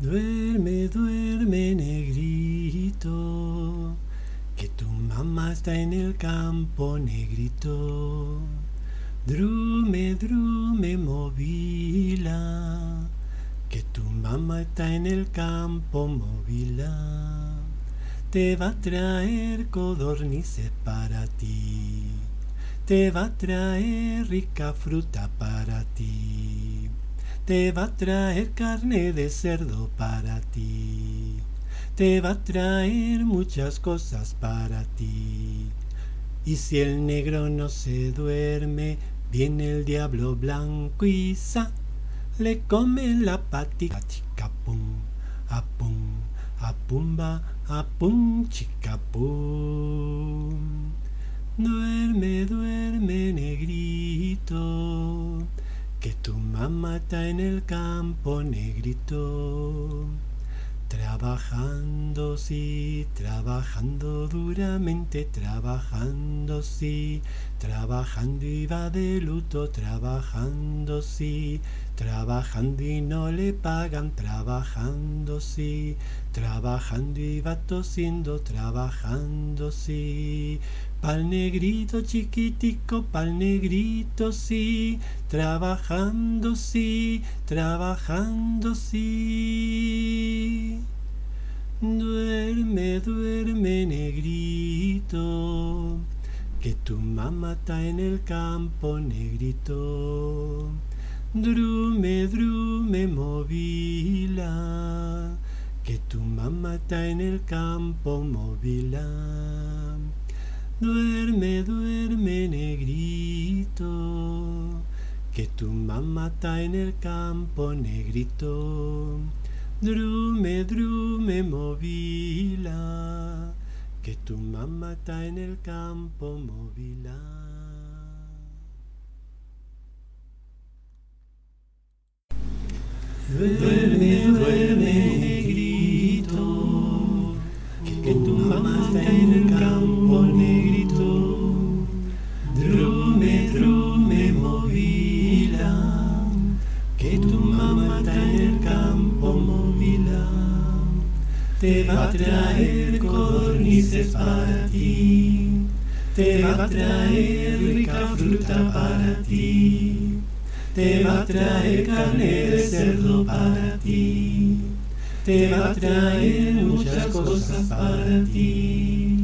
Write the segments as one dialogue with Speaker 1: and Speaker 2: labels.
Speaker 1: Duerme, duerme, negrito, que tu mamá está en el campo, negrito. Drume, drume, movila, que tu mamá está en el campo, movila. Te va a traer codornices para ti, te va a traer rica fruta para ti te va a traer carne de cerdo para ti. Te va a traer muchas cosas para ti. Y si el negro no se duerme, viene el diablo blanco y sa, le come la patica, chica pum, a pum, a pumba, a pum, chica pum. Duerme, duerme, está en el campo negrito, trabajando, sí, trabajando duramente, trabajando, sí, trabajando y va de luto, trabajando, sí, trabajando y no le pagan, trabajando, sí, trabajando y va tosiendo, trabajando, sí, Pal negrito chiquitico, pal negrito sí, trabajando sí, trabajando sí. Duerme, duerme negrito, que tu mamá está en el campo negrito. Drume, drume, movila, que tu mamá está en el campo movila. Duerme, duerme, negrito, que tu mamá está en el campo, negrito. Drume, drume, movila, que tu mamá está en el campo, movila. Duerme, duerme, negrito, que tu mamá está en el te va a traer codornices para ti, te va a traer rica fruta para ti, te va a traer carne de cerdo para ti, te va a traer muchas cosas para ti.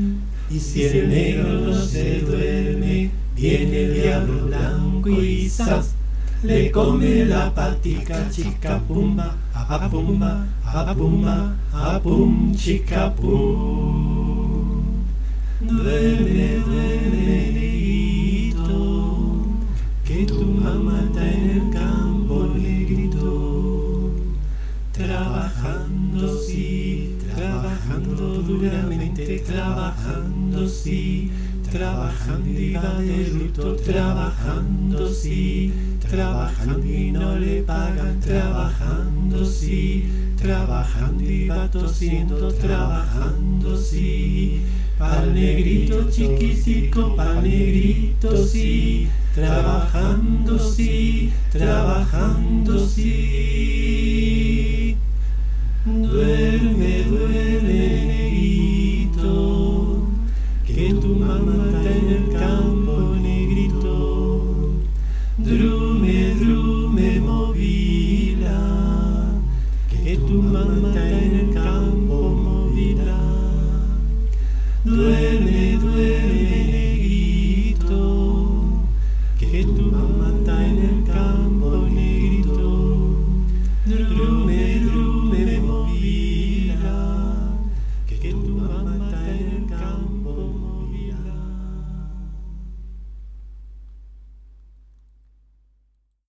Speaker 1: Y si el negro no se duerme, viene el diablo blanco y sas, le come la patica chica pumba, a pumba, a pumba, a pum chica pum. Duerme, duerme, negrito, que tu mamá está en el campo negrito, trabajando sí, trabajando duramente, trabajando sí Trabajando y va de luto, trabajando sí, trabajando y no le pagan, trabajando sí, trabajando y va tosiendo, trabajando sí. Pal negrito chiquitico, pal negrito sí, trabajando sí, trabajando sí. Duerme, duerme.